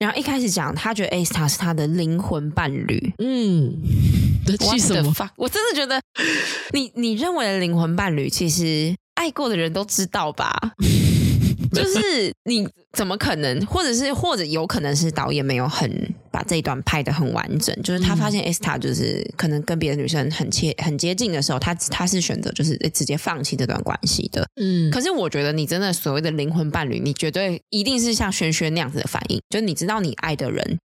然后一开始讲，他觉得 A star 是他的灵魂伴侣。嗯，这气什么？我真的觉得你，你你认为的灵魂伴侣，其实爱过的人都知道吧？就是你怎么可能，或者是或者有可能是导演没有很把这一段拍的很完整，就是他发现 Esther 就是可能跟别的女生很切很接近的时候，他他是选择就是直接放弃这段关系的。嗯，可是我觉得你真的所谓的灵魂伴侣，你绝对一定是像轩轩那样子的反应，就你知道你爱的人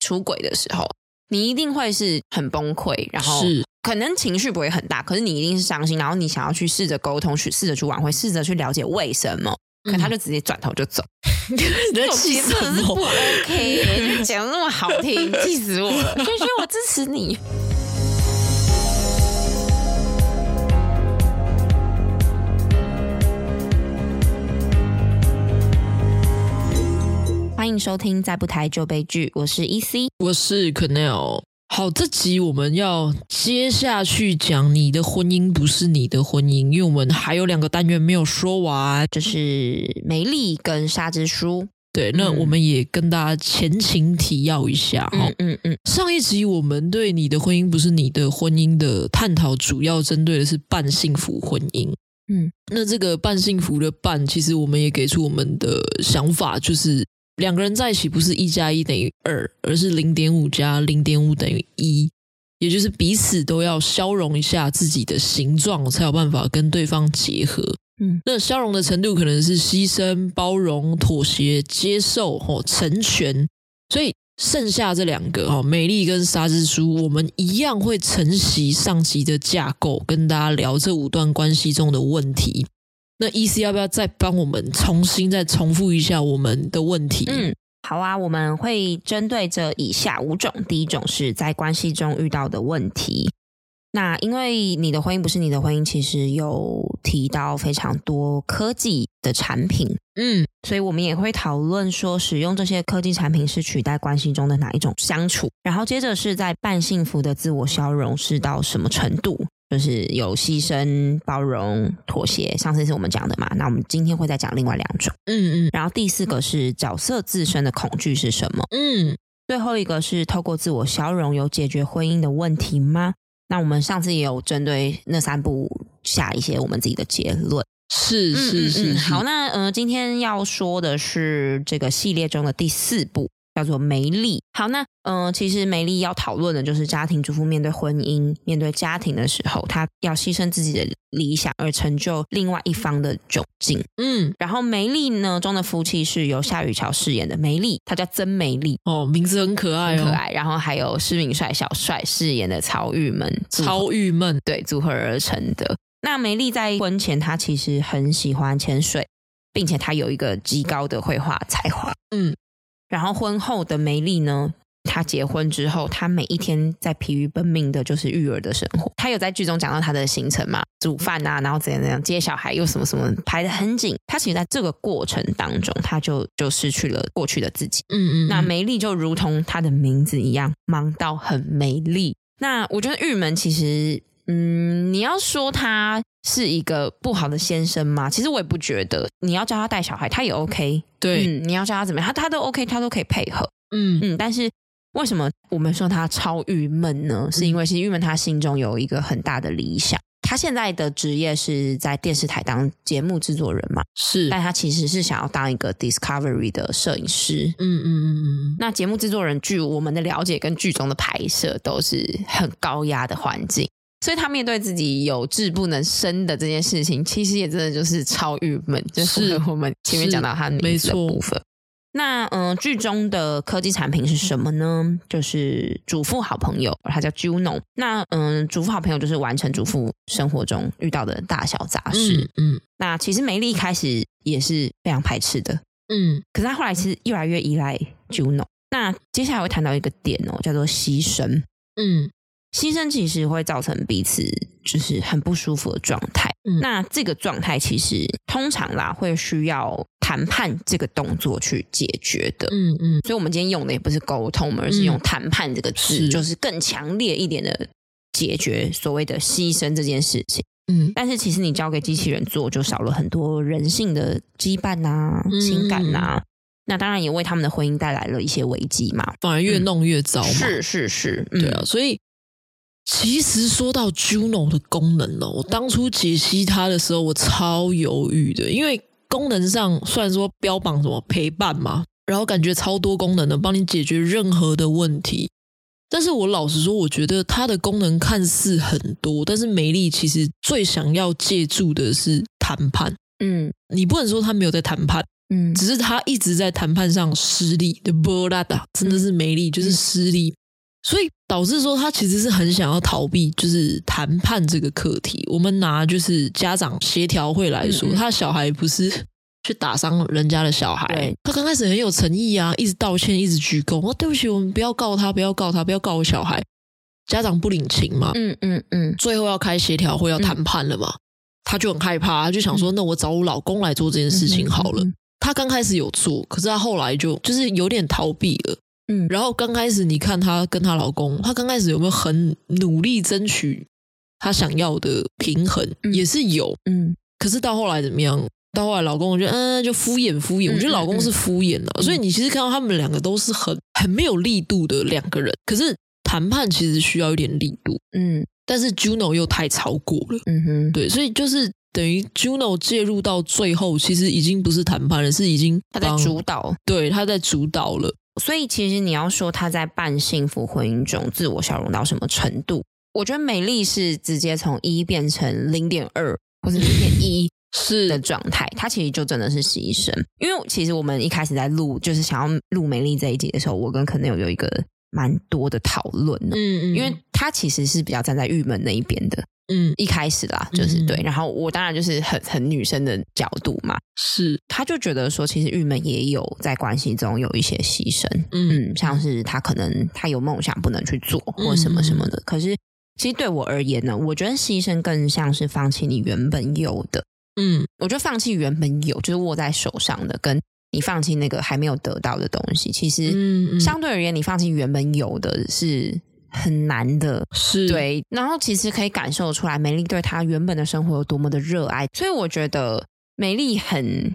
出轨的时候，你一定会是很崩溃，然后是可能情绪不会很大，可是你一定是伤心，然后你想要去试着沟通，去试着去挽回，试着去了解为什么。可他就直接转头就走，这种气色是不 OK，讲的那么好听，气死我了！轩轩，我支持你。欢迎收听《再不台就悲剧》，我是 EC，我是 Quennel。好，这集我们要接下去讲你的婚姻不是你的婚姻，因为我们还有两个单元没有说完，就是梅丽跟沙之书。对，那我们也跟大家前情提要一下哈。嗯嗯，嗯。上一集我们对你的婚姻不是你的婚姻的探讨，主要针对的是半幸福婚姻。嗯，那这个半幸福的半，其实我们也给出我们的想法，就是。两个人在一起不是一加一等于二，而是零点五加零点五等于一，也就是彼此都要消融一下自己的形状，才有办法跟对方结合。嗯，那消融的程度可能是牺牲、包容、妥协、接受或成全。所以剩下这两个哈，美丽跟沙之书，我们一样会承袭上集的架构，跟大家聊这五段关系中的问题。那 EC 要不要再帮我们重新再重复一下我们的问题？嗯，好啊，我们会针对这以下五种。第一种是在关系中遇到的问题。那因为你的婚姻不是你的婚姻，其实有提到非常多科技的产品，嗯，所以我们也会讨论说，使用这些科技产品是取代关系中的哪一种相处。然后接着是在半幸福的自我消融是到什么程度？就是有牺牲、包容、妥协，上次是我们讲的嘛？那我们今天会再讲另外两种，嗯嗯。然后第四个是角色自身的恐惧是什么？嗯。最后一个是透过自我消融有解决婚姻的问题吗？那我们上次也有针对那三部下一些我们自己的结论。是是是，是。好，那呃，今天要说的是这个系列中的第四部。叫做梅丽。好，那嗯、呃，其实梅丽要讨论的就是家庭主妇面对婚姻、面对家庭的时候，她要牺牲自己的理想而成就另外一方的窘境。嗯，然后梅丽呢中的夫妻是由夏雨乔饰演的梅丽，她叫曾梅丽哦，名字很可爱、哦，很可爱。然后还有施明帅小帅饰演的曹郁闷，曹郁闷对组合而成的。那梅丽在婚前，她其实很喜欢潜水，并且她有一个极高的绘画才华。嗯。然后婚后的梅丽呢，她结婚之后，她每一天在疲于奔命的就是育儿的生活。她有在剧中讲到她的行程嘛，煮饭啊，然后怎样怎样接小孩，又什么什么排的很紧。她其实在这个过程当中，她就就失去了过去的自己。嗯，嗯嗯。那梅丽就如同她的名字一样，忙到很没力。那我觉得玉门其实，嗯，你要说他是一个不好的先生吗？其实我也不觉得。你要教他带小孩，他也 OK。对，嗯，你要教他怎么样，他他都 OK，他都可以配合。嗯嗯，但是为什么我们说他超郁闷呢？是因为其实郁闷他心中有一个很大的理想。他现在的职业是在电视台当节目制作人嘛？是，但他其实是想要当一个 Discovery 的摄影师。嗯嗯嗯嗯。那节目制作人，据我们的了解，跟剧中的拍摄都是很高压的环境。所以他面对自己有志不能伸的这件事情，其实也真的就是超郁闷，就是 我们前面讲到他名字的部分。那嗯，剧中的科技产品是什么呢？就是主妇好朋友，他叫 Juno。那嗯，主妇好朋友就是完成主妇生活中遇到的大小杂事。嗯，嗯，那其实梅丽一开始也是非常排斥的。嗯，可是她后来其实越来越依赖 Juno。那接下来会谈到一个点哦，叫做牺牲。嗯。牺牲其实会造成彼此就是很不舒服的状态。嗯，那这个状态其实通常啦会需要谈判这个动作去解决的。嗯嗯，所以我们今天用的也不是沟通，而是用谈判这个字，嗯，就是更强烈一点的解决所谓的牺牲这件事情。嗯，但是其实你交给机器人做，就少了很多人性的羁绊啊、情感啊。那当然也为他们的婚姻带来了一些危机嘛，反而越弄越糟是是是，对啊。所以其实说到 Juno 的功能呢，我当初解析它的时候，我超犹豫的，因为功能上虽然说标榜什么陪伴嘛，然后感觉超多功能的，帮你解决任何的问题。但是我老实说，我觉得它的功能看似很多，但是梅丽其实最想要借助的是谈判。嗯，你不能说他没有在谈判，嗯，只是他一直在谈判上失利的。波拉达真的是梅莉，就是失利，嗯，所以导致说他其实是很想要逃避，就是谈判这个课题。我们拿就是家长协调会来说，嗯，他小孩不是。去打伤人家的小孩，他刚开始很有诚意啊，一直道歉，一直鞠躬。哦，对不起，我们不要告他，不要告他，不要告我小孩。家长不领情嘛，嗯嗯嗯，最后要开协调会，要谈判了嘛，嗯、他就很害怕，他就想说，那我找我老公来做这件事情好了。他刚开始有做，可是他后来就就是有点逃避了。嗯，然后刚开始你看她跟她老公，她刚开始有没有很努力争取她想要的平衡，嗯、也是有，嗯，可是到后来怎么样？到后来，老公我觉得嗯，就敷衍敷衍。我觉得老公是敷衍的，所以你其实看到他们两个都是很很没有力度的两个人。可是谈判其实需要一点力度，嗯。但是 Juno 又太超过了，嗯哼，对，所以就是等于 Juno 介入到最后，其实已经不是谈判了，是已经他在主导，对，他在主导了。所以其实你要说他在半幸福婚姻中自我消融到什么程度，我觉得美丽是直接从一变成零点二或者零点一。是的状态，他其实就真的是牺牲。因为其实我们一开始在录，就是想要录美丽这一集的时候，我跟可能有有一个蛮多的讨论的。嗯嗯，因为他其实是比较站在郁闷那一边的。嗯，一开始啦，就是对。然后我当然就是很很女生的角度嘛，是。他就觉得说，其实郁闷也有在关系中有一些牺牲。嗯，像是他可能他有梦想不能去做，或什么什么的。嗯、可是其实对我而言呢，我觉得牺牲更像是放弃你原本有的。嗯，我觉得放弃原本有，就是握在手上的，跟你放弃那个还没有得到的东西，其实相对而言，你放弃原本有的是很难的，是对。然后其实可以感受出来，美丽对她原本的生活有多么的热爱，所以我觉得美丽很，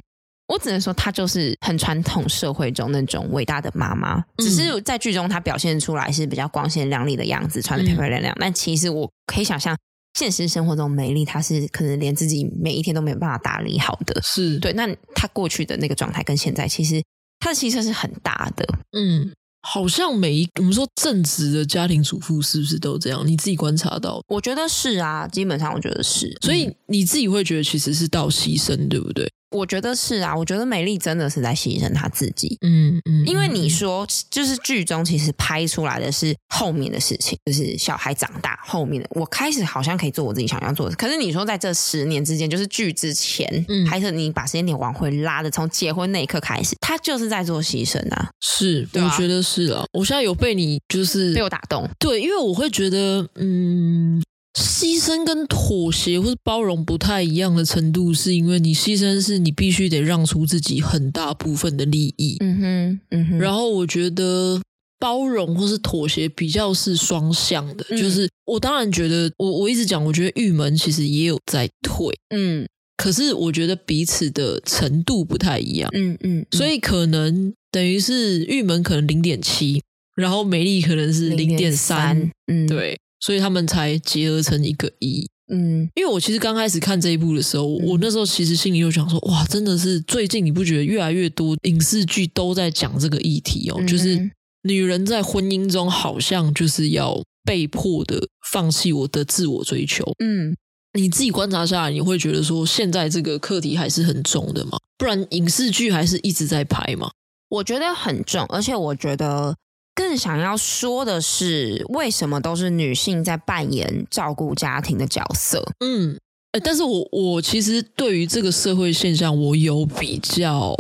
我只能说她就是很传统社会中那种伟大的妈妈，只是在剧中她表现出来是比较光鲜亮丽的样子，穿得漂漂亮亮，但其实我可以想象。现实生活中，美丽她是可能连自己每一天都没有办法打理好的，是对。那她过去的那个状态跟现在，其实她的牺牲是很大的。嗯，好像每一我们说正直的家庭主妇是不是都这样？你自己观察到？我觉得是啊，基本上我觉得是。所以你自己会觉得其实是到牺牲，对不对？我觉得是啊，我觉得美丽真的是在牺牲她自己，嗯嗯，因为你说就是剧中其实拍出来的是后面的事情，就是小孩长大后面的，我开始好像可以做我自己想要做的，可是你说在这十年之间，就是剧之前，嗯，还是你把时间点往回拉的，从结婚那一刻开始，他就是在做牺牲啊，是，啊，我觉得是啊，我现在有被你就是被我打动，对，因为我会觉得，嗯。牺牲跟妥协或是包容不太一样的程度，是因为你牺牲是你必须得让出自己很大部分的利益。嗯哼，嗯哼。然后我觉得包容或是妥协比较是双向的，嗯、就是我当然觉得，我我一直讲，我觉得玉门其实也有在退，嗯，可是我觉得彼此的程度不太一样，嗯嗯，嗯，所以可能等于是玉门可能零点七，然后美丽可能是零点三，嗯，对。所以他们才结合成一个一，嗯，因为我其实刚开始看这一部的时候，嗯、我那时候其实心里就想说，哇，真的是最近你不觉得越来越多影视剧都在讲这个议题哦？嗯、就是女人在婚姻中好像就是要被迫的放弃我的自我追求，嗯，你自己观察下来，你会觉得说现在这个课题还是很重的吗？不然影视剧还是一直在拍吗？我觉得很重，而且我觉得。更想要说的是，为什么都是女性在扮演照顾家庭的角色？嗯，但是我我其实对于这个社会现象，我有比较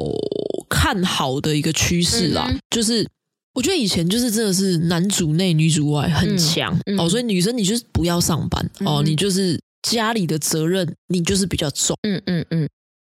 看好的一个趋势啦，就是我觉得以前就是真的是男主内女主外很强，嗯嗯、哦，所以女生你就是不要上班、嗯、哦，你就是家里的责任你就是比较重，嗯嗯嗯。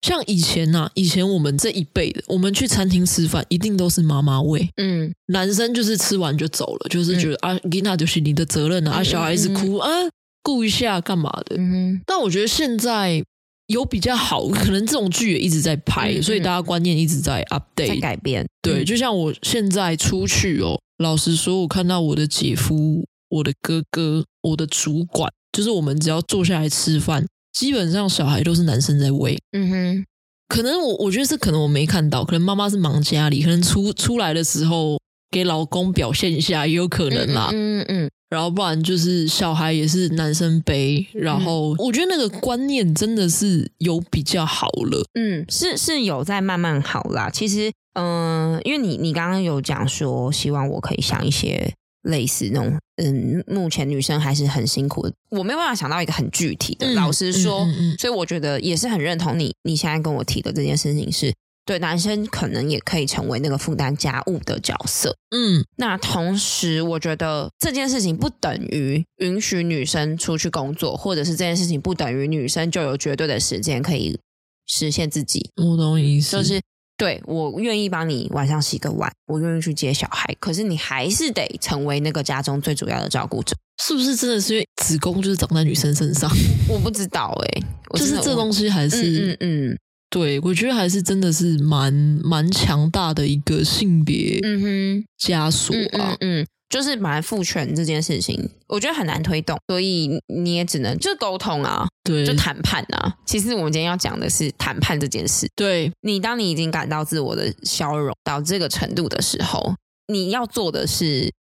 像以前呐、啊，以前我们这一辈的，我们去餐厅吃饭，一定都是妈妈喂，嗯，男生就是吃完就走了，就是觉得、嗯、啊，那就是你的责任啊，嗯、啊，小孩子哭、嗯、啊，顾一下干嘛的？嗯哼，但我觉得现在有比较好，可能这种剧也一直在拍，所以大家观念一直在 update 在改变。对，就像我现在出去哦，老实说，我看到我的姐夫、我的哥哥、我的主管，就是我们只要坐下来吃饭，基本上小孩都是男生在喂。嗯哼，可能我我觉得是可能我没看到，可能妈妈是忙家里，可能出出来的时候给老公表现一下也有可能啦。嗯嗯，嗯。然后不然就是小孩也是男生背，然后我觉得那个观念真的是有比较好了，嗯，是是有在慢慢好啦。其实，嗯、呃，因为你你刚刚有讲说，希望我可以想一些类似那种，嗯，目前女生还是很辛苦的，我没有办法想到一个很具体的。嗯、老实说，嗯嗯嗯、所以我觉得也是很认同你你现在跟我提的这件事情是。对，男生可能也可以成为那个负担家务的角色，嗯，那同时我觉得这件事情不等于允许女生出去工作，或者是这件事情不等于女生就有绝对的时间可以实现自己。我懂意思，就是对，我愿意帮你晚上洗个碗，我愿意去接小孩，可是你还是得成为那个家中最主要的照顾者，是不是？真的是因为子宫就是长在女生身上？我不知道哎、欸，就是这东西还是嗯嗯。嗯对，我觉得还是真的是蛮蛮强大的一个性别嗯哼枷锁啊，嗯，就是蛮父权这件事情，我觉得很难推动，所以你也只能就是沟通啊，对，就谈判啊。其实我们今天要讲的是谈判这件事。对，你当你已经感到自我的消融到这个程度的时候，你要做的是，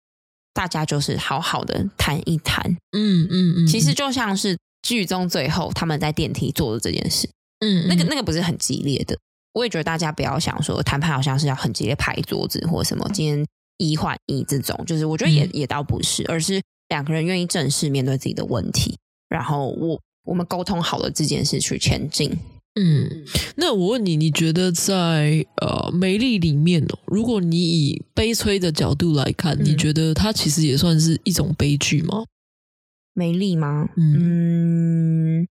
大家就是好好的谈一谈。嗯嗯嗯，其实就像是剧中最后他们在电梯做的这件事。嗯，那个那个不是很激烈的，我也觉得大家不要想说谈判好像是要很激烈拍桌子或什么，今天一换一这种，就是我觉得也、嗯、也倒不是，而是两个人愿意正视面对自己的问题，然后我我们沟通好了这件事去前进。嗯，那我问你，你觉得在呃美丽里面哦，如果你以悲催的角度来看，嗯、你觉得它其实也算是一种悲剧吗？美丽吗？嗯。嗯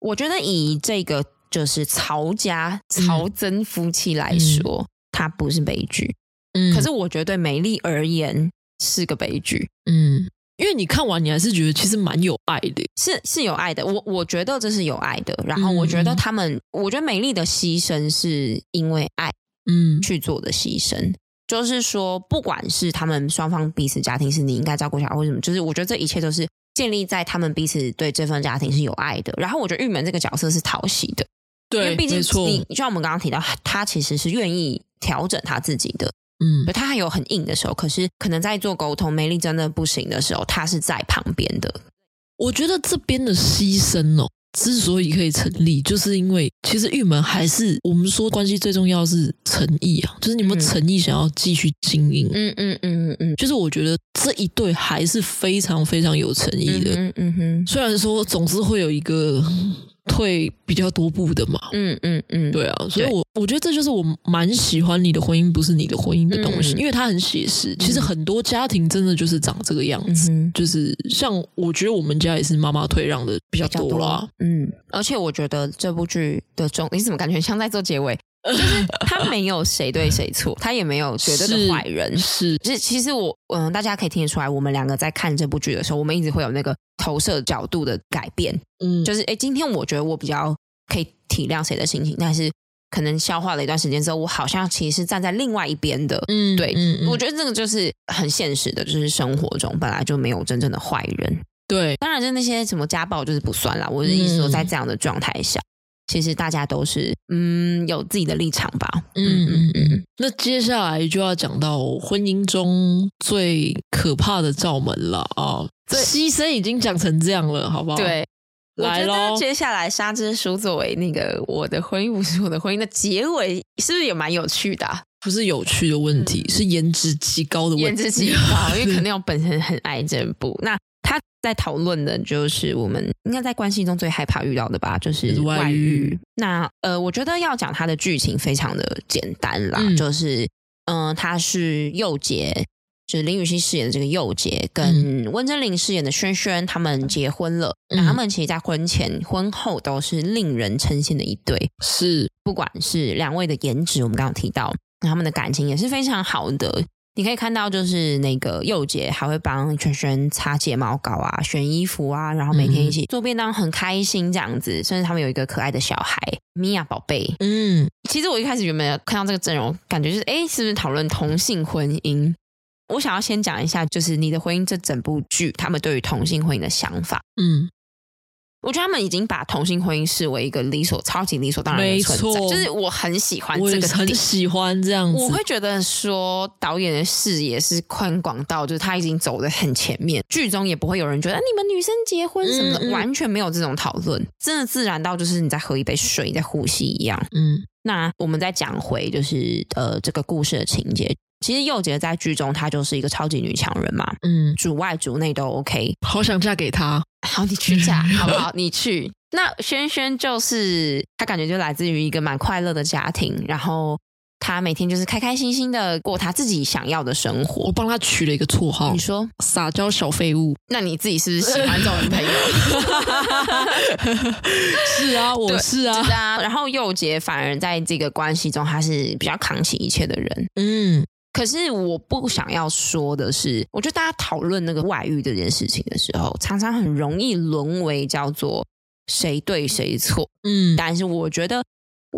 我觉得以这个就是曹家曹曾夫妻来说，嗯、它不是悲剧。嗯，可是我觉得对美丽而言是个悲剧。嗯，因为你看完，你还是觉得其实蛮有爱的，是是有爱的。我我觉得这是有爱的。然后我觉得他们，嗯、我觉得美丽的牺牲是因为爱，嗯，去做的牺牲。嗯、就是说，不管是他们双方彼此家庭是你应该照顾小孩，或什么，就是我觉得这一切都是。建立在他们彼此对这份家庭是有爱的，然后我觉得玉门这个角色是讨喜的，对，因为毕竟你就像我们刚刚提到，他其实是愿意调整他自己的，嗯，他还有很硬的时候，可是可能在做沟通，美丽真的不行的时候，他是在旁边的。我觉得这边的牺牲哦。之所以可以成立，就是因为其实玉门还是我们说关系最重要是诚意啊，就是你们诚意想要继续经营，嗯嗯嗯嗯嗯，就是我觉得这一对还是非常非常有诚意的，嗯嗯哼，虽然说总是会有一个。退比较多步的嘛，嗯嗯嗯，对啊，所以我我觉得这就是我蛮喜欢你的婚姻不是你的婚姻的东西，因为它很写实。其实很多家庭真的就是长这个样子，就是像我觉得我们家也是妈妈退让的比较多啦，嗯，而且我觉得这部剧的中，你怎么感觉像在做结尾？就是他没有谁对谁错，他也没有绝对的坏人。是，是，其实我嗯，大家可以听得出来，我们两个在看这部剧的时候，我们一直会有那个投射角度的改变。嗯，就是哎，今天我觉得我比较可以体谅谁的心情，但是可能消化了一段时间之后，我好像其实是站在另外一边的。嗯，对，嗯，嗯，我觉得这个就是很现实的，就是生活中本来就没有真正的坏人。对，当然就那些什么家暴就是不算啦。我的意思说，在这样的状态下。其实大家都是嗯有自己的立场吧，嗯嗯嗯。那接下来就要讲到婚姻中最可怕的罩门了啊！对，牺牲已经讲成这样了，好不好？对，来喽。接下来沙之书作为那个我的婚姻不是我的婚姻的结尾，是不是也蛮有趣的啊？不是有趣的问题，是颜值极高的问题。颜值极高，因为肯定我本身很爱这部。那。他在讨论的就是我们应该在关系中最害怕遇到的吧，就是外遇。那呃，我觉得要讲他的剧情非常的简单啦，嗯、就是嗯、呃，他是佑杰，就是林雨熙饰演的这个佑杰，跟温贞菱饰演的轩轩，他们结婚了。嗯、那他们其实，在婚前婚后都是令人称羡的一对，是不管是两位的颜值，我们刚刚提到，他们的感情也是非常好的。你可以看到，就是那个佑姐还会帮萱萱擦睫毛膏啊、选衣服啊，然后每天一起做便当，很开心这样子。甚至他们有一个可爱的小孩米娅宝贝。嗯，其实我一开始原本看到这个阵容，感觉就是，哎，是不是讨论同性婚姻？我想要先讲一下，就是你的婚姻这整部剧，他们对于同性婚姻的想法。嗯。我觉得他们已经把同性婚姻视为一个理所、超级理所当然的存在，没错，就是我很喜欢这个，很喜欢这样子。我会觉得说导演的视野是宽广到，就是他已经走得很前面，剧中也不会有人觉得你们女生结婚什么的，嗯嗯，完全没有这种讨论，真的自然到就是你在喝一杯水，在呼吸一样。嗯，那我们再讲回就是呃这个故事的情节。其实佑洁在剧中她就是一个超级女强人嘛，嗯，主外主内都 OK，好想嫁给他。好，你去嫁 好不好？你去。那轩轩就是他，感觉就来自于一个蛮快乐的家庭，然后他每天就是开开心心的过他自己想要的生活。我帮他取了一个绰号，你说撒娇小废物。那你自己是不是喜欢这种朋友？是啊，我是啊，是啊。然后佑杰反而在这个关系中，他是比较扛起一切的人。嗯。可是我不想要说的是，我觉得大家讨论那个外遇这件事情的时候，常常很容易沦为叫做谁对谁错。嗯，但是我觉得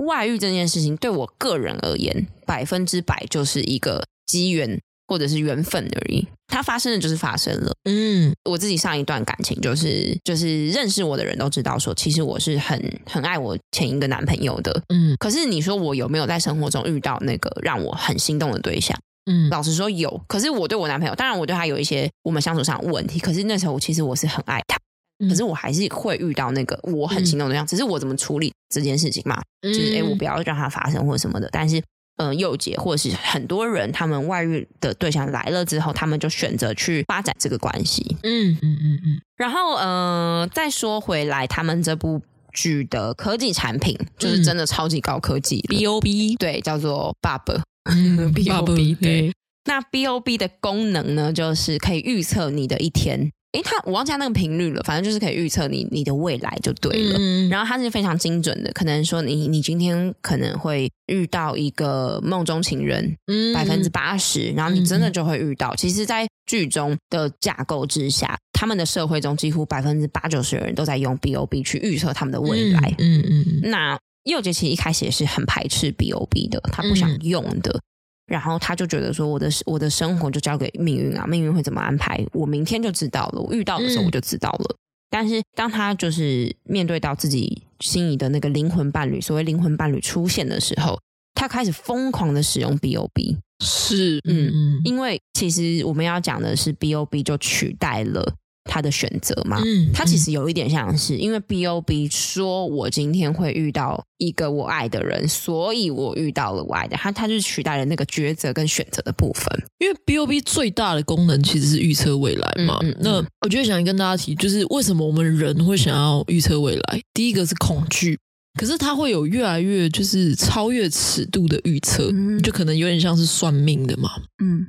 外遇这件事情对我个人而言，百分之百就是一个机缘或者是缘分而已。它发生的就是发生了。嗯，我自己上一段感情就是就是认识我的人都知道说，其实我是很很爱我前一个男朋友的。嗯，可是你说我有没有在生活中遇到那个让我很心动的对象？嗯，老实说有，可是我对我男朋友，当然我对他有一些我们相处上的问题，可是那时候我其实我是很爱他，可是我还是会遇到那个我很心动的对象，只是我怎么处理这件事情嘛，就是哎，我不要让它发生或什么的。但是，嗯、呃，佑洁或者是很多人，他们外遇的对象来了之后，他们就选择去发展这个关系。嗯嗯嗯嗯。然后，呃，再说回来，他们这部剧的科技产品就是真的超级高科技，B O B，对，叫做 Bob。B O B 对，那 B O B 的功能呢，就是可以预测你的一天。诶，他我忘记那个频率了，反正就是可以预测你你的未来就对了。嗯、然后它是非常精准的，可能说你你今天可能会遇到一个梦中情人，百分之八十，然后你真的就会遇到。嗯、其实，在剧中的架构之下，他们的社会中几乎百分之八九十的人都在用 B O B 去预测他们的未来。嗯嗯，嗯嗯那。佑杰其实一开始也是很排斥 BOB 的，他不想用的，嗯、然后他就觉得说，我的我的生活就交给命运啊，命运会怎么安排，我明天就知道了，我遇到的时候我就知道了。嗯、但是当他就是面对到自己心仪的那个灵魂伴侣，所谓灵魂伴侣出现的时候，他开始疯狂的使用 BOB，是，嗯嗯，因为其实我们要讲的是 BOB 就取代了。他的选择嘛，嗯，他其实有一点像是，因为 B O B 说我今天会遇到一个我爱的人，所以我遇到了我爱的他，他就是取代了那个抉择跟选择的部分。因为 B O B 最大的功能其实是预测未来嘛。嗯嗯嗯，那我就想跟大家提，就是为什么我们人会想要预测未来？第一个是恐惧，可是它会有越来越就是超越尺度的预测，嗯，就可能有点像是算命的嘛，嗯。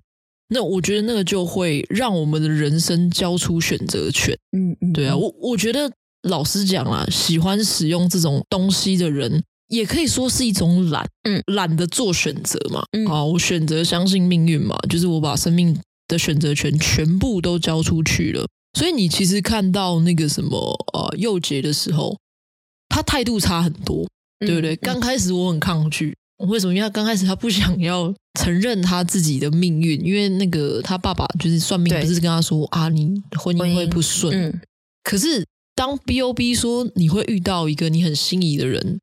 那我觉得那个就会让我们的人生交出选择权。嗯嗯，对啊，我我觉得老实讲啊，喜欢使用这种东西的人，也可以说是一种懒。嗯，懒得做选择嘛。嗯，啊，我选择相信命运嘛，就是我把生命的选择权全部都交出去了。所以你其实看到那个什么呃幼杰的时候，他态度差很多，对不对？刚开始我很抗拒。为什么？因为他刚开始他不想要承认他自己的命运，因为那个他爸爸就是算命，不是跟他说啊，你婚姻会不顺。嗯、可是当 B O B 说你会遇到一个你很心仪的人，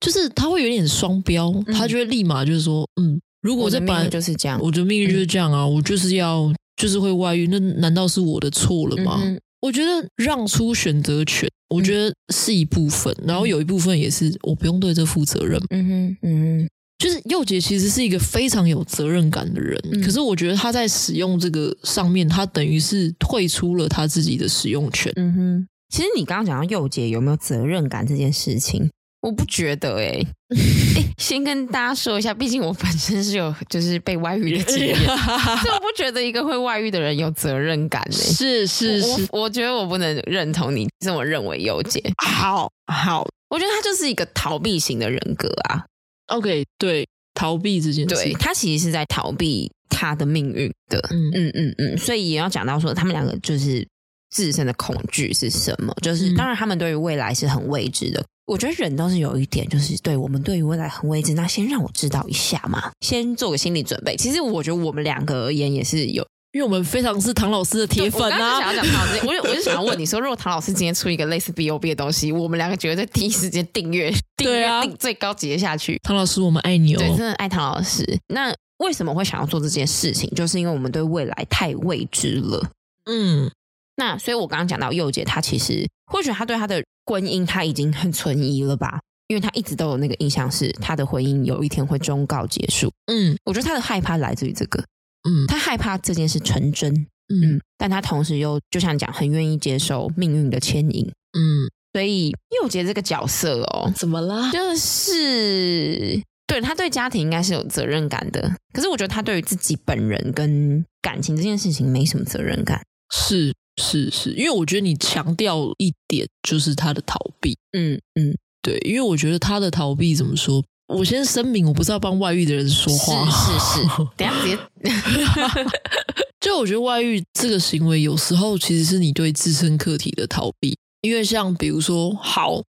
就是他会有点双标，嗯、他就会立马就是说，嗯，如果这本来就是这样，我的命运就是这样啊，嗯、我就是要就是会外遇，那难道是我的错了吗？嗯、我觉得让出选择权。我觉得是一部分，嗯、然后有一部分也是我不用对这负责任。嗯哼，嗯哼，就是佑姐其实是一个非常有责任感的人，嗯、可是我觉得他在使用这个上面，他等于是退出了他自己的使用权。嗯哼，其实你刚刚讲到佑姐有没有责任感这件事情。我不觉得哎、欸，哎，先跟大家说一下，毕竟我本身是有就是被外遇的经验，所以我不觉得一个会外遇的人有责任感哎、欸。是是是我，我觉得我不能认同你这么认为，优姐。好好，我觉得他就是一个逃避型的人格啊。OK，对，逃避这件事，对，他其实是在逃避他的命运的。嗯嗯嗯嗯，所以也要讲到说，他们两个就是自身的恐惧是什么？就是当然，他们对于未来是很未知的。我觉得人都是有一点，就是对我们对于未来很未知。那先让我知道一下嘛，先做个心理准备。其实我觉得我们两个而言也是有，因为我们非常是唐老师的铁粉啊。我刚刚想要讲唐老师，我我就想要问你说，如果唐老师今天出一个类似 B O B 的东西，我们两个绝对在第一时间订阅，订阅订最高级的下去。唐老师，我们爱你哦，对，真的爱唐老师。那为什么会想要做这件事情？就是因为我们对未来太未知了。嗯，那所以我刚刚讲到佑姐，她其实或许她对她的。婚姻他已经很存疑了吧？因为他一直都有那个印象，是他的婚姻有一天会终告结束。嗯，我觉得他的害怕来自于这个。嗯，他害怕这件事成真。嗯，但他同时又就像讲，很愿意接受命运的牵引。嗯，所以佑杰这个角色哦，怎么了？就是对他对家庭应该是有责任感的，可是我觉得他对于自己本人跟感情这件事情没什么责任感。是。是是，因为我觉得你强调一点就是他的逃避，嗯嗯，对，因为我觉得他的逃避怎么说？我先声明，我不是要帮外遇的人说话，是是。是，等下别，就我觉得外遇这个行为有时候其实是你对自身课题的逃避，因为像比如说，好，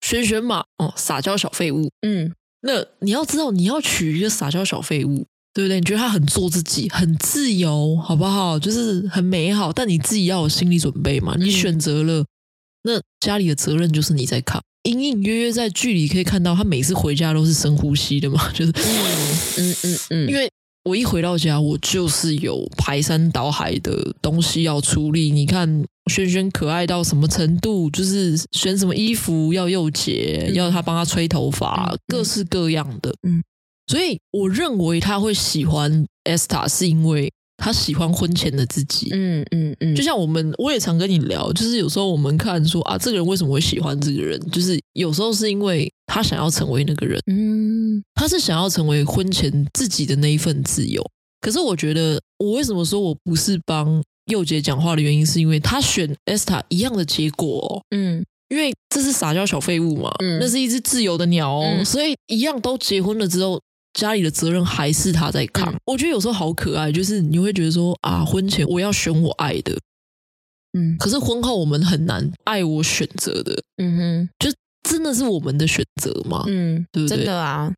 轩轩嘛，哦，撒娇小废物，嗯，那你要知道，你要娶一个撒娇小废物。对不对？你觉得他很做自己，很自由，好不好？就是很美好，但你自己要有心理准备嘛。你选择了，嗯、那家里的责任就是你在扛。隐隐约约在剧里可以看到，他每次回家都是深呼吸的嘛，就是嗯嗯嗯嗯。因为我一回到家，我就是有排山倒海的东西要处理。你看轩轩可爱到什么程度？就是选什么衣服要又洁，嗯、要他帮他吹头发，嗯、各式各样的，嗯。所以我认为他会喜欢 Esther，是因为他喜欢婚前的自己。嗯嗯嗯，就像我们，我也常跟你聊，就是有时候我们看说啊，这个人为什么会喜欢这个人？就是有时候是因为他想要成为那个人。嗯，他是想要成为婚前自己的那一份自由。可是我觉得，我为什么说我不是帮佑杰讲话的原因，是因为他选 Esther 一样的结果哦。嗯。因为这是撒娇小废物嘛，嗯，那是一只自由的鸟哦，嗯，所以一样都结婚了之后。家里的责任还是他在扛，嗯、我觉得有时候好可爱，就是你会觉得说啊，婚前我要选我爱的，嗯，可是婚后我们很难爱我选择的，嗯哼，就真的是我们的选择吗？嗯，对不对？真的啊，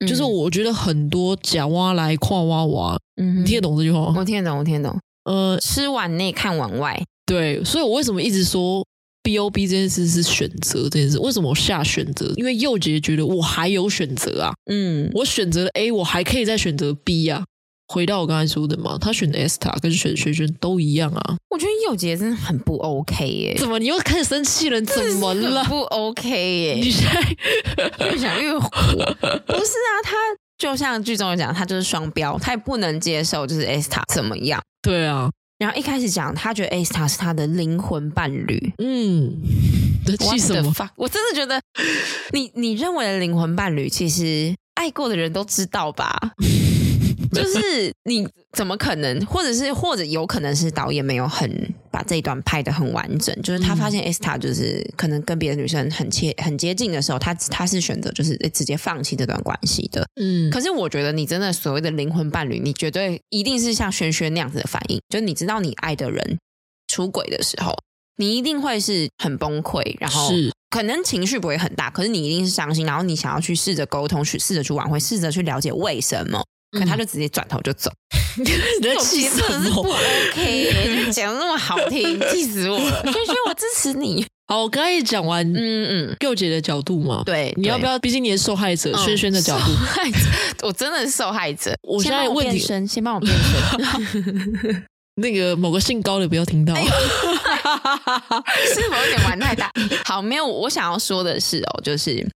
嗯、就是我觉得很多假挖来跨挖挖，嗯，你听得懂这句话吗？我听得懂，我听得懂。呃，吃碗内看碗外，对，所以我为什么一直说？B O B 这件事是选择这件事，为什么我下选择？因为右杰觉得我还有选择啊，嗯，我选择了 A，我还可以再选择 B 啊。回到我刚才说的嘛，他选的 Esther 跟选轩轩都一样啊。我觉得右杰真的很不 OK 耶，怎么你又开始生气了？怎么了？不 OK 耶？你现在 越想越火。不是啊，他就像剧中讲，他就是双标，他也不能接受就是 Esther 怎么样。对啊。然后一开始讲，他觉得 Esther 是他的灵魂伴侣。嗯，气什么？我真的觉得你，你你认为的灵魂伴侣，其实爱过的人都知道吧？就是你怎么可能，或者是或者有可能是导演没有很把这一段拍的很完整，就是他发现 Esther 就是可能跟别的女生很切很接近的时候，他他是选择就是直接放弃这段关系的。嗯，可是我觉得你真的所谓的灵魂伴侣，你绝对一定是像轩轩那样子的反应，就是你知道你爱的人出轨的时候，你一定会是很崩溃，然后是可能情绪不会很大，可是你一定是伤心，然后你想要去试着沟通，去试着去挽回，试着去了解为什么。可他就直接转头就走，你的气色是不 OK，讲的那么好听，气死我了！轩轩，我支持你。好，我刚才也讲完，嗯嗯，六姐的角度嘛，对，你要不要？毕竟你是受害者，轩轩的角度，害者，我真的是受害者。我现在问你，先帮我变声。那个某个姓高的不要听到，是否有点玩太大？好，没有，我想要说的是哦，就是。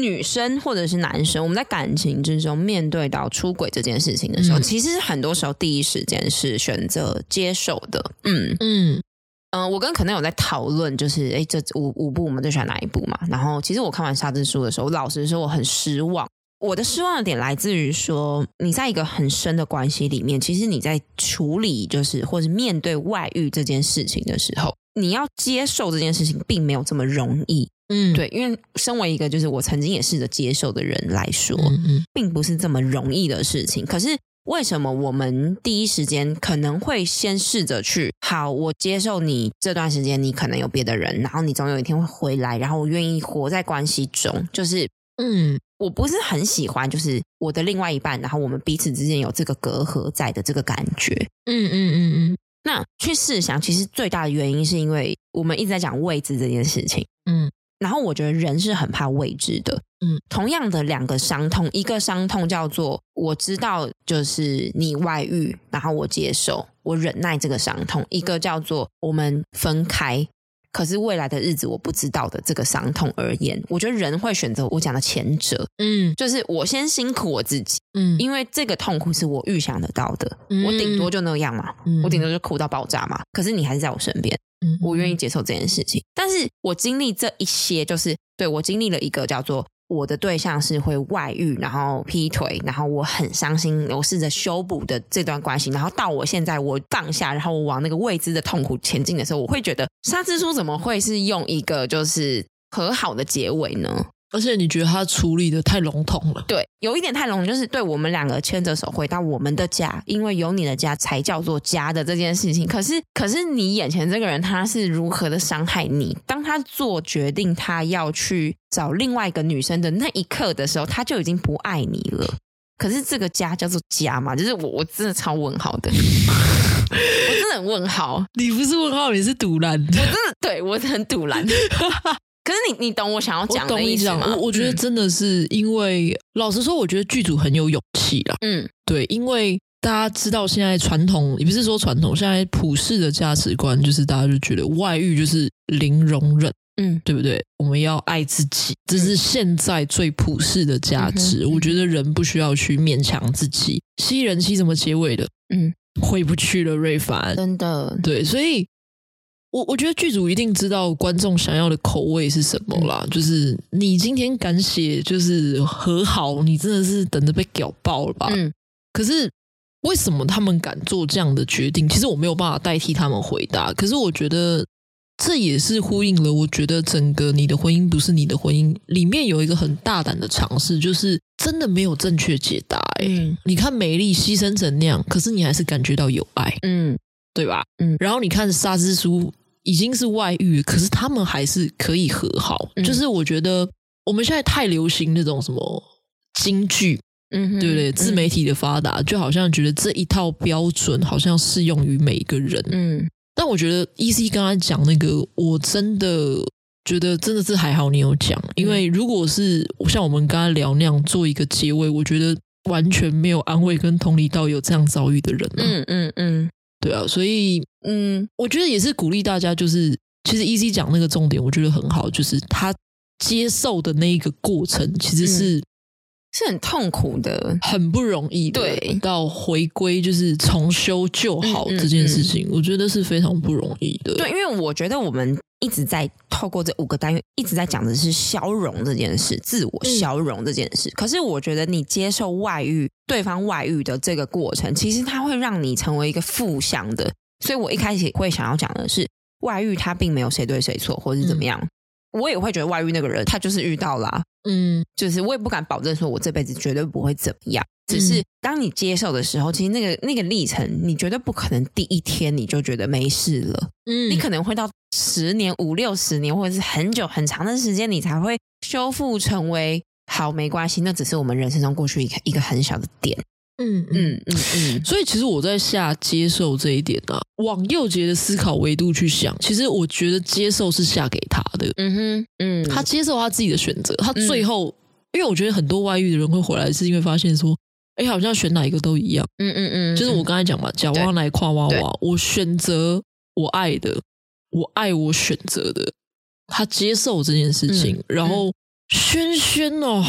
女生或者是男生，我们在感情之中面对到出轨这件事情的时候，嗯、其实很多时候第一时间是选择接受的。嗯嗯嗯、呃，我跟可能有在讨论，就是哎，这五五部我们最喜欢哪一部嘛？然后其实我看完《沙之书》的时候，我老实说我很失望。我的失望的点来自于说，你在一个很深的关系里面，其实你在处理就是或者面对外遇这件事情的时候，你要接受这件事情并没有这么容易。嗯，对，因为身为一个就是我曾经也试着接受的人来说，嗯嗯，并不是这么容易的事情。可是为什么我们第一时间可能会先试着去，好，我接受你这段时间你可能有别的人，然后你总有一天会回来，然后我愿意活在关系中，就是，嗯，我不是很喜欢就是我的另外一半，然后我们彼此之间有这个隔阂在的这个感觉，嗯嗯嗯嗯。那去试想，其实最大的原因是因为我们一直在讲位置这件事情，嗯。然后我觉得人是很怕未知的，嗯，同样的两个伤痛，一个伤痛叫做我知道就是你外遇，然后我接受，我忍耐这个伤痛；一个叫做我们分开，可是未来的日子我不知道的这个伤痛而言，我觉得人会选择我讲的前者，嗯，就是我先辛苦我自己，嗯，因为这个痛苦是我预想得到的，嗯，我顶多就那样嘛，嗯，我顶多就哭到爆炸嘛，可是你还是在我身边。嗯，我愿意接受这件事情，但是我经历这一些，就是对我经历了一个叫做我的对象是会外遇，然后劈腿，然后我很伤心，我试着修补的这段关系，然后到我现在我放下，然后我往那个未知的痛苦前进的时候，我会觉得沙之书怎么会是用一个就是和好的结尾呢？而且你觉得他处理的太笼统了？对，有一点太笼统，就是对我们两个牵着手回到我们的家，因为有你的家才叫做家的这件事情。可是，可是你眼前这个人他是如何的伤害你？当他做决定，他要去找另外一个女生的那一刻的时候，他就已经不爱你了。可是这个家叫做家嘛？就是我，我真的超问号的，我真的很问号。你不是问号，你是赌烂。我真的对我很赌烂。可是你，你懂我想要讲的意思吗？我，我觉得真的是因为，嗯、老实说，我觉得剧组很有勇气啦。嗯，对，因为大家知道现在传统，也不是说传统，现在普世的价值观就是大家就觉得外遇就是零容忍，嗯，对不对？我们要爱自己，这是现在最普世的价值。嗯、我觉得人不需要去勉强自己。吸人妻怎么结尾的？嗯，回不去了，瑞凡，真的，对，所以。我我觉得剧组一定知道观众想要的口味是什么啦，嗯、就是你今天敢写就是和好，你真的是等着被屌爆了吧？嗯。可是为什么他们敢做这样的决定？其实我没有办法代替他们回答。可是我觉得这也是呼应了，我觉得整个你的婚姻不是你的婚姻里面有一个很大胆的尝试，就是真的没有正确解答、欸。嗯。你看美丽牺牲成那样，可是你还是感觉到有爱。嗯。对吧？嗯。然后你看沙之书。已经是外遇，可是他们还是可以和好。嗯、就是我觉得我们现在太流行那种什么京剧，嗯哼，对不对？自媒体的发达，嗯、就好像觉得这一套标准好像适用于每一个人。嗯，但我觉得 EC 刚才讲那个，我真的觉得真的是还好，你有讲，因为如果是像我们刚才聊那样做一个结尾，我觉得完全没有安慰跟同理到有这样遭遇的人、啊嗯。嗯嗯嗯。对啊，所以嗯，我觉得也是鼓励大家，就是其实 EC 讲那个重点，我觉得很好，就是他接受的那一个过程，其实是、嗯、是很痛苦的，很不容易的。对，到回归就是重修旧好这件事情，嗯嗯嗯、我觉得是非常不容易的。对，因为我觉得我们。一直在透过这五个单元，一直在讲的是消融这件事，自我消融这件事。嗯、可是我觉得你接受外遇，对方外遇的这个过程，其实它会让你成为一个负向的。所以我一开始会想要讲的是，外遇它并没有谁对谁错，或是怎么样。嗯、我也会觉得外遇那个人他就是遇到了、啊，嗯，就是我也不敢保证说我这辈子绝对不会怎么样。只是当你接受的时候，其实那个那个历程，你绝对不可能第一天你就觉得没事了。嗯，你可能会到十年、五六十年，或者是很久很长的时间，你才会修复成为好，没关系，那只是我们人生中过去一个一个很小的点。嗯嗯嗯嗯。所以其实我在下接受这一点啊，往右杰的思考维度去想，其实我觉得接受是下给他的。嗯哼，嗯，他接受他自己的选择，他最后，嗯、因为我觉得很多外遇的人会回来，是因为发现说。哎，好像选哪一个都一样。嗯嗯嗯，就是我刚才讲嘛，假挖来夸娃娃，我选择我爱的，我爱我选择的，他接受这件事情。嗯、然后轩轩哦，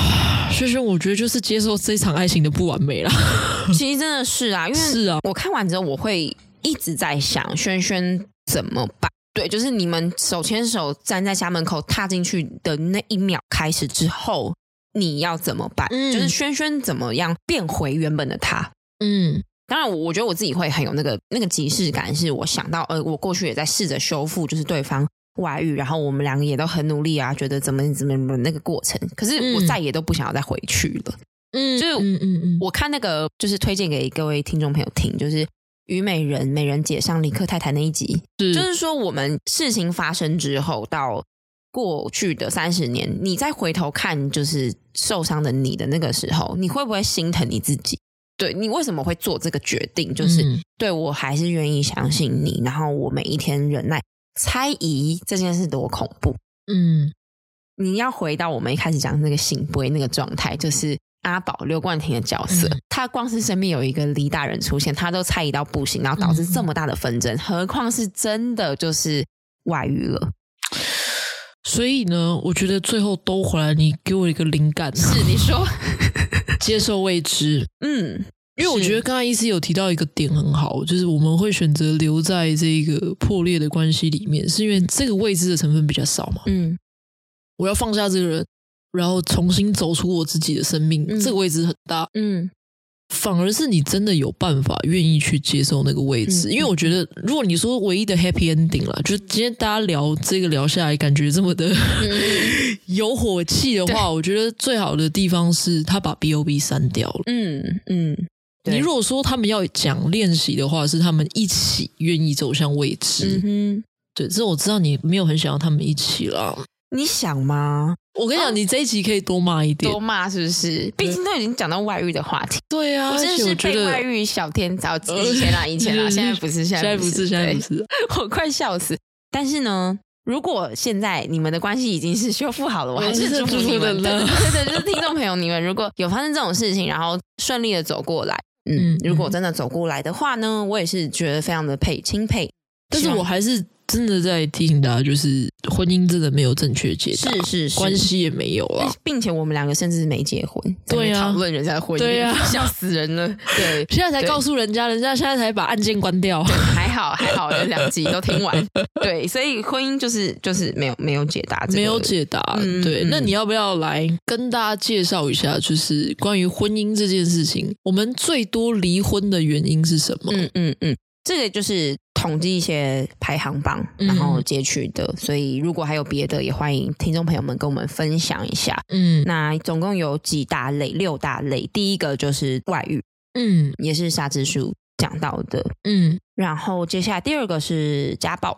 轩轩，我觉得就是接受这场爱情的不完美了。其实真的是啊，因为是啊，我看完之后我会一直在想轩轩怎么办。对，就是你们手牵手站在家门口踏进去的那一秒开始之后。你要怎么办？嗯、就是轩轩怎么样变回原本的他？嗯，当然，我觉得我自己会很有那个那个即视感，是我想到，呃，我过去也在试着修复，就是对方外遇，然后我们两个也都很努力啊，觉得怎么怎么怎么那个过程，可是我再也都不想要再回去了。嗯，就是嗯嗯嗯，我看那个就是推荐给各位听众朋友听，就是《虞美人》美人姐上李克太太那一集，是就是说我们事情发生之后，到过去的三十年，你再回头看，就是受伤的你的那个时候，你会不会心疼你自己？对，你为什么会做这个决定？就是、嗯、对我还是愿意相信你，然后我每一天忍耐。猜疑这件事多恐怖？嗯，你要回到我们一开始讲的那个醒杯那个状态，就是阿宝刘冠廷的角色，嗯、他光是身边有一个李大人出现，他都猜疑到不行，然后导致这么大的纷争，嗯、何况是真的就是外遇了。所以呢，我觉得最后兜回来，你给我一个灵感，是你说 接受未知，嗯。因为我觉得刚才医师有提到一个点很好，就是我们会选择留在这个破裂的关系里面，是因为这个未知的成分比较少嘛。嗯，我要放下这个人，然后重新走出我自己的生命，嗯、这个位置很大。嗯，反而是你真的有办法愿意去接受那个位置，嗯、因为我觉得，如果你说唯一的 happy ending 了，就是今天大家聊这个聊下来，感觉这么的、嗯、有火气的话，我觉得最好的地方是他把 B O B 删掉了。嗯嗯。你如果说他们要讲练习的话，是他们一起愿意走向未知。嗯哼，对，这我知道你没有很想要他们一起了。你想吗？我跟你讲，哦、你这一集可以多骂一点，多骂是不是？毕竟都已经讲到外遇的话题。对啊，我真是被外遇小天早以前啦，以前啦，现在不是，现在不是，现在不是，我快笑死。但是呢，如果现在你们的关系已经是修复好了，我还是祝福你们的。对对，就是听众朋友，你们如果有发生这种事情，然后顺利的走过来。嗯，如果真的走过来的话呢，我也是觉得非常的佩钦佩，但是我还是真的在提醒大家，就是婚姻真的没有正确解答，是是是，关系也没有啊，并且我们两个甚至没结婚，对啊，讨论人家的婚姻，对啊，笑死人了，对，现在才告诉人家，人家现在才把案件关掉，还好还好，有两集都听完，对，所以婚姻就是就是没有没有解答，没有解答，对，那你要不要来跟大家介绍一下，就是关于婚姻这件事情，我们最多离婚的原因是什么？嗯嗯嗯。这个就是统计一些排行榜，然后截取的。嗯、所以如果还有别的，也欢迎听众朋友们跟我们分享一下。嗯，那总共有几大类，六大类。第一个就是外遇，嗯，也是沙之书讲到的，嗯。然后接下来第二个是家暴，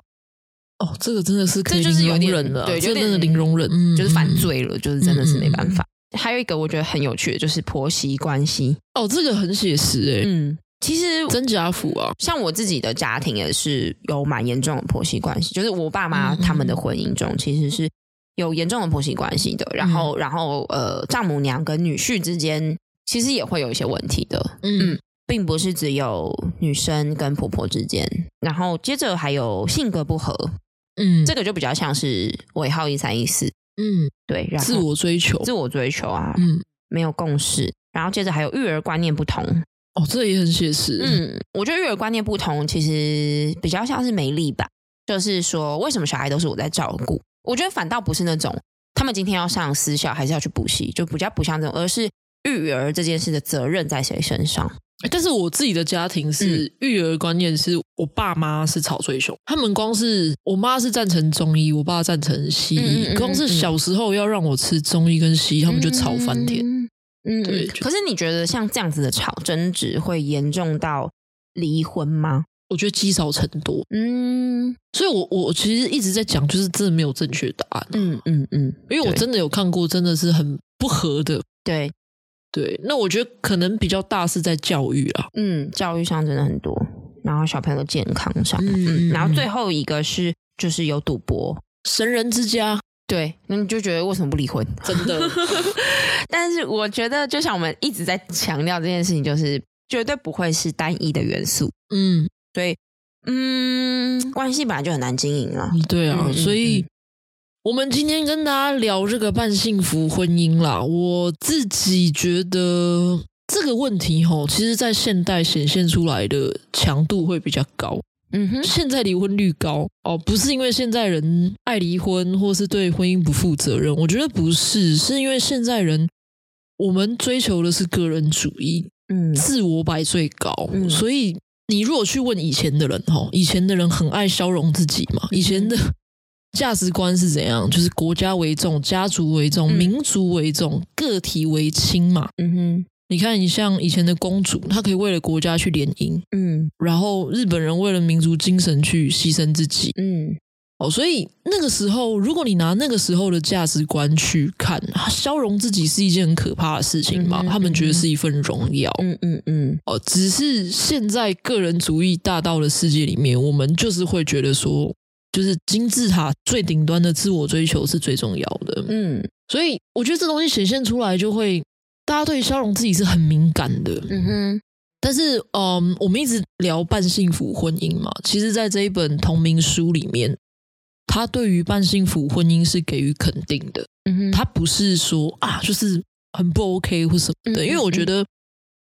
哦，这个真的是可以零容忍了，对，就真的零容忍，嗯、就是犯罪了，就是真的是没办法。嗯、还有一个我觉得很有趣的，就是婆媳关系。哦，这个很写实诶，嗯。其实真假腐啊，像我自己的家庭也是有蛮严重的婆媳关系，就是我爸妈他们的婚姻中其实是有严重的婆媳关系的。然后，然后呃，丈母娘跟女婿之间其实也会有一些问题的。嗯，并不是只有女生跟婆婆之间。然后接着还有性格不合，嗯，这个就比较像是尾号一三一四。嗯，对，然后自我追求，自我追求啊，嗯，没有共识。然后接着还有育儿观念不同。哦，这也很写实。嗯，我觉得育儿观念不同，其实比较像是没力吧。就是说，为什么小孩都是我在照顾？我觉得反倒不是那种他们今天要上私校，还是要去补习，就比较不像这种，而是育儿这件事的责任在谁身上。但是我自己的家庭是、嗯、育儿观念，是我爸妈是吵最凶，他们光是我妈是赞成中医，我爸赞成西医，光是小时候要让我吃中医跟西医，他们就吵翻天。嗯。可是你觉得像这样子的吵争执会严重到离婚吗？我觉得积少成多。嗯，所以我我其实一直在讲，就是真的没有正确答案。嗯嗯嗯，因为我真的有看过，真的是很不合的。对对，那我觉得可能比较大是在教育啊。嗯，教育上真的很多，然后小朋友的健康上，嗯，然后最后一个是就是有赌博，神人之家。对，那你就觉得为什么不离婚？真的，但是我觉得，就像我们一直在强调这件事情，就是绝对不会是单一的元素。嗯，所以，嗯，关系本来就很难经营啊。对啊，嗯、所以我们今天跟大家聊这个半幸福婚姻啦。我自己觉得这个问题吼，其实在现代显现出来的强度会比较高。嗯哼，现在离婚率高哦，不是因为现在人爱离婚，或是对婚姻不负责任，我觉得不是，是因为现在人我们追求的是个人主义，嗯，自我摆最高，嗯，所以你如果去问以前的人哈，以前的人很爱消融自己嘛，以前的 价值观是怎样？就是国家为重，家族为重，嗯、民族为重，个体为轻嘛。嗯哼，你看，你像以前的公主，她可以为了国家去联姻。嗯，然后日本人为了民族精神去牺牲自己。嗯。哦，所以那个时候，如果你拿那个时候的价值观去看，消融自己是一件很可怕的事情嘛？嗯嗯嗯、他们觉得是一份荣耀。嗯嗯嗯。哦，只是现在个人主义大道的世界里面，我们就是会觉得说，就是金字塔最顶端的自我追求是最重要的。嗯，所以我觉得这东西显现出来，就会大家对消融自己是很敏感的。嗯哼。但是，嗯，我们一直聊半幸福婚姻嘛，其实，在这一本同名书里面。他对于半幸福婚姻是给予肯定的，嗯哼，他不是说啊，就是很不 OK 或什么的，嗯、因为我觉得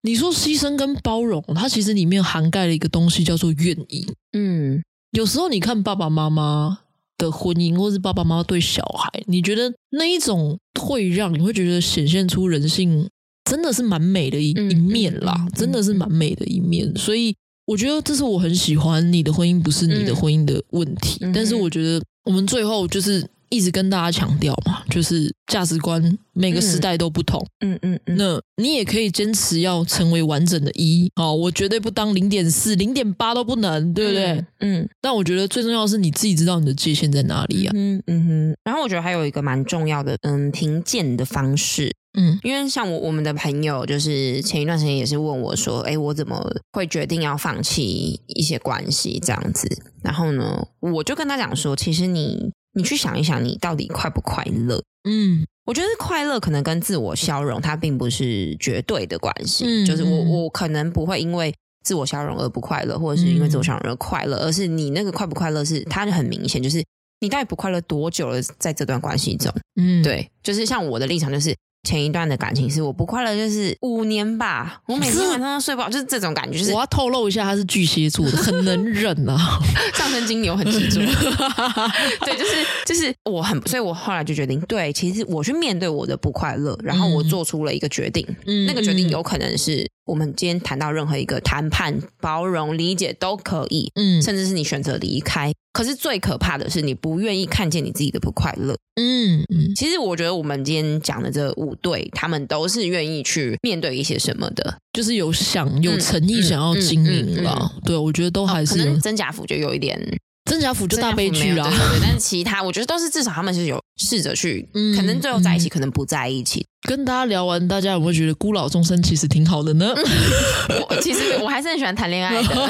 你说牺牲跟包容，它其实里面涵盖了一个东西叫做愿意。嗯，有时候你看爸爸妈妈的婚姻，或是爸爸妈妈对小孩，你觉得那一种退让你会觉得显现出人性真的是蛮美的一一面啦，嗯、真的是蛮美的一面，所以。我觉得这是我很喜欢你的婚姻不是你的婚姻的问题，嗯、但是我觉得我们最后就是一直跟大家强调嘛，就是价值观每个时代都不同，嗯嗯嗯，那你也可以坚持要成为完整的一，好，我绝对不当零点四、零点八都不能，对不对？嗯，嗯，但我觉得最重要的是你自己知道你的界限在哪里啊，嗯嗯哼，然后我觉得还有一个蛮重要的，嗯，评鉴的方式。嗯，因为像我我们的朋友，就是前一段时间也是问我说，哎，我怎么会决定要放弃一些关系？这样子？然后呢，我就跟他讲说，其实你你去想一想，你到底快不快乐？嗯，我觉得快乐可能跟自我消融，它并不是绝对的关系。嗯，就是我我可能不会因为自我消融而不快乐，或者是因为自我消融而快乐，而是你那个快不快乐是它就很明显，就是你到底不快乐多久了，在这段关系中？嗯，对，就是像我的立场就是。前一段的感情是我不快乐，就是五年吧。我每天晚上都睡不好，就是这种感觉。就是我要透露一下，他是巨蟹座的，很能忍啊，上升金牛很执着。对，就是就是我很，所以我后来就决定，对，其实我去面对我的不快乐，然后我做出了一个决定。嗯，那个决定有可能是我们今天谈到任何一个谈判、包容、理解都可以。嗯，甚至是你选择离开。可是最可怕的是，你不愿意看见你自己的不快乐。嗯嗯，其实我觉得我们今天讲的这五对，他们都是愿意去面对一些什么的，就是有想有诚意想要经营了。对，我觉得都还是。哦、可能真假福就有一点。真假福就大悲剧啊，对对对，但是其他我觉得都是至少他们是有试着去，嗯、可能最后在一起，嗯、可能不在一起。跟大家聊完，大家有没有觉得孤老终生其实挺好的呢？我其实我还是很喜欢谈恋爱的，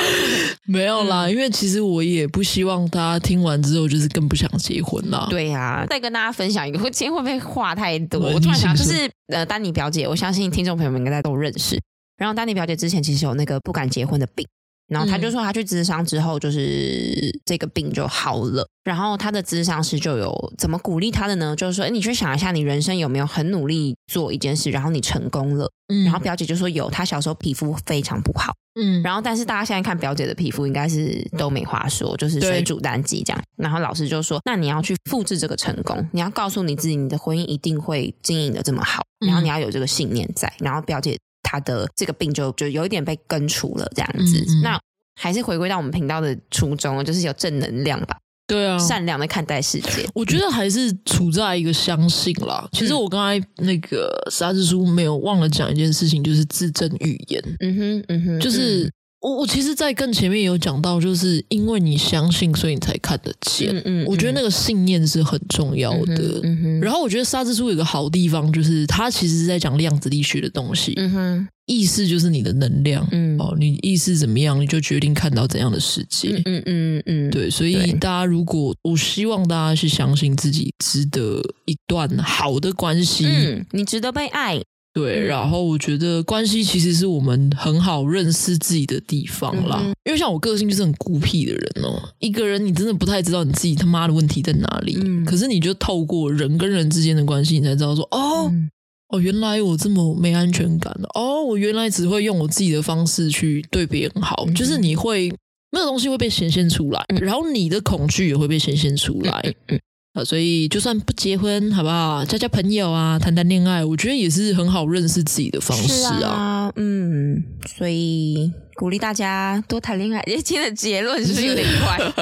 没有啦，嗯、因为其实我也不希望大家听完之后就是更不想结婚啦。对呀、啊，再跟大家分享一个，今天会不会话太多？我突然想，就是呃，丹尼表姐，我相信听众朋友们应该都认识。然后丹尼表姐之前其实有那个不敢结婚的病。然后他就说，他去咨商之后，就是这个病就好了。然后他的咨商师就有怎么鼓励他的呢？就是说，哎，你去想一下，你人生有没有很努力做一件事，然后你成功了？嗯。然后表姐就说有，她小时候皮肤非常不好。嗯。然后，但是大家现在看表姐的皮肤，应该是都没话说，就是水煮蛋鸡这样。然后老师就说，那你要去复制这个成功，你要告诉你自己，你的婚姻一定会经营的这么好。然后你要有这个信念在。然后表姐。他的这个病就就有一点被根除了，这样子。嗯嗯，那还是回归到我们频道的初衷，就是有正能量吧。对啊，善良的看待世界。我觉得还是处在一个相信啦。其实我刚才那个沙之书没有忘了讲一件事情，就是自证预言。嗯哼，嗯哼，就是。我我其实，在更前面有讲到，就是因为你相信，所以你才看得见。嗯嗯，我觉得那个信念是很重要的。嗯嗯嗯、然后我觉得《沙之书》有个好地方，就是它其实是在讲量子力学的东西。嗯哼，意识就是你的能量。嗯，哦，你意识怎么样，你就决定看到怎样的世界。嗯嗯嗯，嗯对。所以大家如果，我希望大家是相信自己值得一段好的关系。嗯，你值得被爱。对，然后我觉得关系其实是我们很好认识自己的地方啦。嗯、因为像我个性就是很孤僻的人哦，一个人你真的不太知道你自己他妈的问题在哪里。嗯、可是你就透过人跟人之间的关系，你才知道说哦、嗯、哦，原来我这么没安全感哦，我原来只会用我自己的方式去对别人好，嗯、就是你会那个东西会被显现出来，嗯、然后你的恐惧也会被显现出来。嗯嗯所以，就算不结婚，好不好？交交朋友啊，谈谈恋爱，我觉得也是很好认识自己的方式啊。啊嗯，所以鼓励大家多谈恋爱。今天的结论是不是有点快？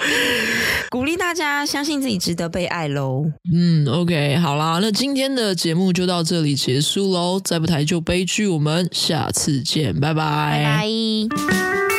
鼓励大家相信自己值得被爱喽。嗯，OK，好啦，那今天的节目就到这里结束喽。再不台就悲剧，我们下次见，拜拜，拜拜。